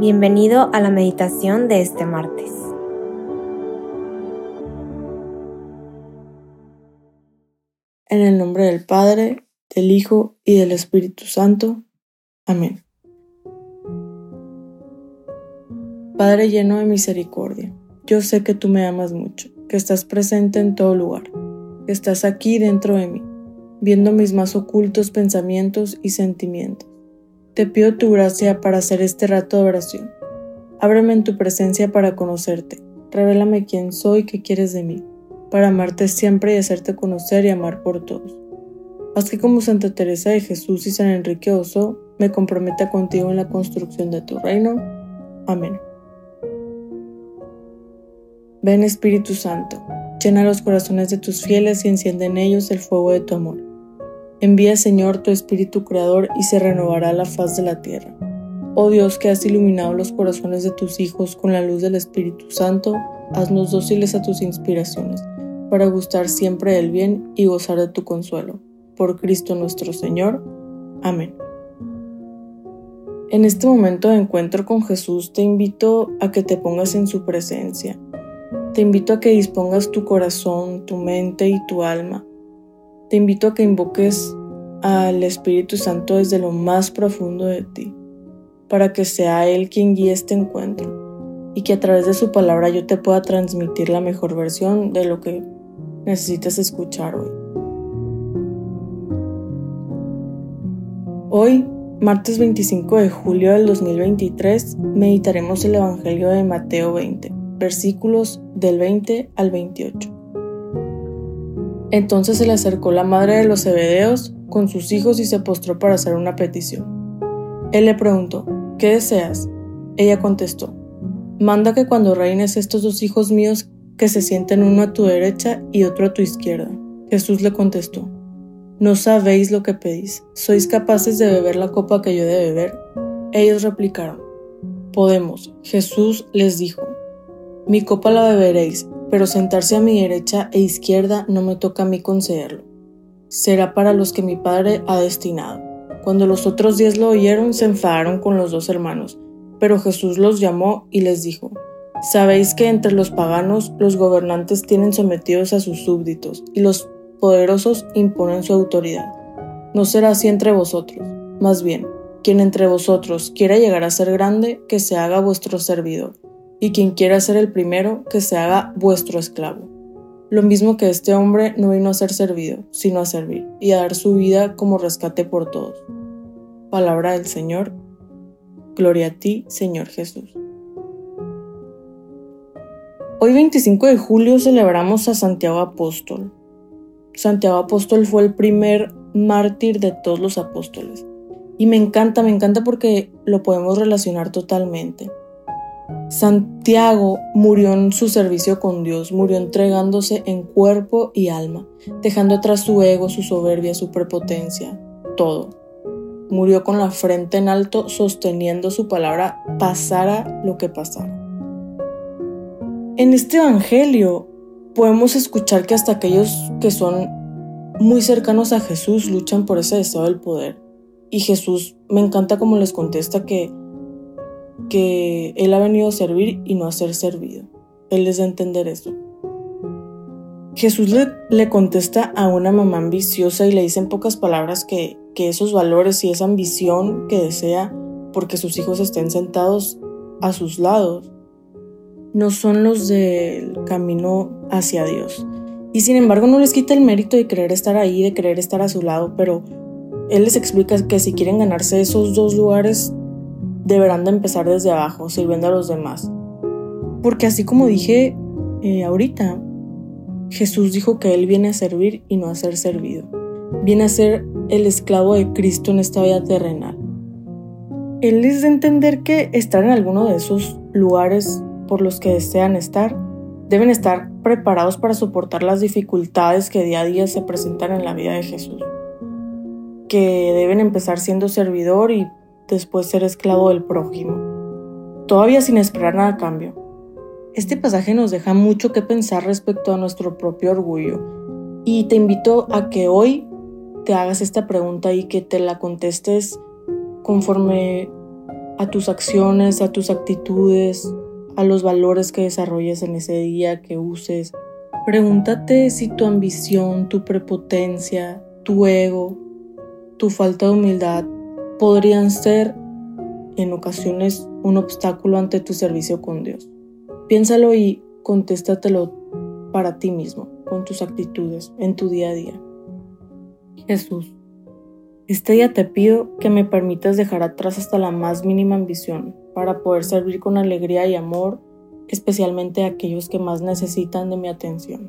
Bienvenido a la meditación de este martes. En el nombre del Padre, del Hijo y del Espíritu Santo. Amén. Padre lleno de misericordia, yo sé que tú me amas mucho, que estás presente en todo lugar, que estás aquí dentro de mí, viendo mis más ocultos pensamientos y sentimientos te pido tu gracia para hacer este rato de oración. Ábreme en tu presencia para conocerte. Revélame quién soy, qué quieres de mí, para amarte siempre y hacerte conocer y amar por todos. Haz que como Santa Teresa de Jesús y San Enrique Oso, me comprometa contigo en la construcción de tu reino. Amén. Ven Espíritu Santo, llena los corazones de tus fieles y enciende en ellos el fuego de tu amor. Envía, Señor, tu Espíritu Creador y se renovará la faz de la tierra. Oh Dios, que has iluminado los corazones de tus hijos con la luz del Espíritu Santo, haznos dóciles a tus inspiraciones, para gustar siempre del bien y gozar de tu consuelo. Por Cristo nuestro Señor. Amén. En este momento de encuentro con Jesús te invito a que te pongas en su presencia. Te invito a que dispongas tu corazón, tu mente y tu alma te invito a que invoques al Espíritu Santo desde lo más profundo de ti, para que sea Él quien guíe este encuentro y que a través de su palabra yo te pueda transmitir la mejor versión de lo que necesitas escuchar hoy. Hoy, martes 25 de julio del 2023, meditaremos el Evangelio de Mateo 20, versículos del 20 al 28. Entonces se le acercó la madre de los Zebedeos con sus hijos y se postró para hacer una petición. Él le preguntó, ¿qué deseas? Ella contestó, manda que cuando reines estos dos hijos míos que se sienten uno a tu derecha y otro a tu izquierda. Jesús le contestó, no sabéis lo que pedís, ¿sois capaces de beber la copa que yo de beber? Ellos replicaron, podemos. Jesús les dijo, mi copa la beberéis, pero sentarse a mi derecha e izquierda no me toca a mí concederlo. Será para los que mi padre ha destinado. Cuando los otros diez lo oyeron, se enfadaron con los dos hermanos, pero Jesús los llamó y les dijo, Sabéis que entre los paganos los gobernantes tienen sometidos a sus súbditos y los poderosos imponen su autoridad. No será así entre vosotros. Más bien, quien entre vosotros quiera llegar a ser grande, que se haga vuestro servidor y quien quiera ser el primero, que se haga vuestro esclavo. Lo mismo que este hombre no vino a ser servido, sino a servir, y a dar su vida como rescate por todos. Palabra del Señor. Gloria a ti, Señor Jesús. Hoy 25 de julio celebramos a Santiago Apóstol. Santiago Apóstol fue el primer mártir de todos los apóstoles. Y me encanta, me encanta porque lo podemos relacionar totalmente. Santiago murió en su servicio con Dios, murió entregándose en cuerpo y alma, dejando atrás su ego, su soberbia, su prepotencia, todo. Murió con la frente en alto, sosteniendo su palabra, pasara lo que pasara. En este Evangelio podemos escuchar que hasta aquellos que son muy cercanos a Jesús luchan por ese deseo del poder. Y Jesús me encanta como les contesta que que Él ha venido a servir y no a ser servido. Él les da a entender eso. Jesús le, le, contesta a una mamá ambiciosa y le dice en pocas palabras que, que esos valores y esa ambición que desea porque sus hijos estén sentados a sus lados no son los del camino hacia Dios. Y sin embargo no les quita el mérito de querer estar ahí, de querer estar a su lado, pero Él les explica que si quieren ganarse esos dos lugares deberán de empezar desde abajo, sirviendo a los demás. Porque así como dije eh, ahorita, Jesús dijo que Él viene a servir y no a ser servido. Viene a ser el esclavo de Cristo en esta vida terrenal. Él les da a entender que estar en alguno de esos lugares por los que desean estar, deben estar preparados para soportar las dificultades que día a día se presentan en la vida de Jesús. Que deben empezar siendo servidor y después ser esclavo del prójimo, todavía sin esperar nada a cambio. Este pasaje nos deja mucho que pensar respecto a nuestro propio orgullo y te invito a que hoy te hagas esta pregunta y que te la contestes conforme a tus acciones, a tus actitudes, a los valores que desarrolles en ese día, que uses. Pregúntate si tu ambición, tu prepotencia, tu ego, tu falta de humildad podrían ser en ocasiones un obstáculo ante tu servicio con Dios. Piénsalo y contéstatelo para ti mismo, con tus actitudes, en tu día a día. Jesús, este día te pido que me permitas dejar atrás hasta la más mínima ambición para poder servir con alegría y amor, especialmente a aquellos que más necesitan de mi atención.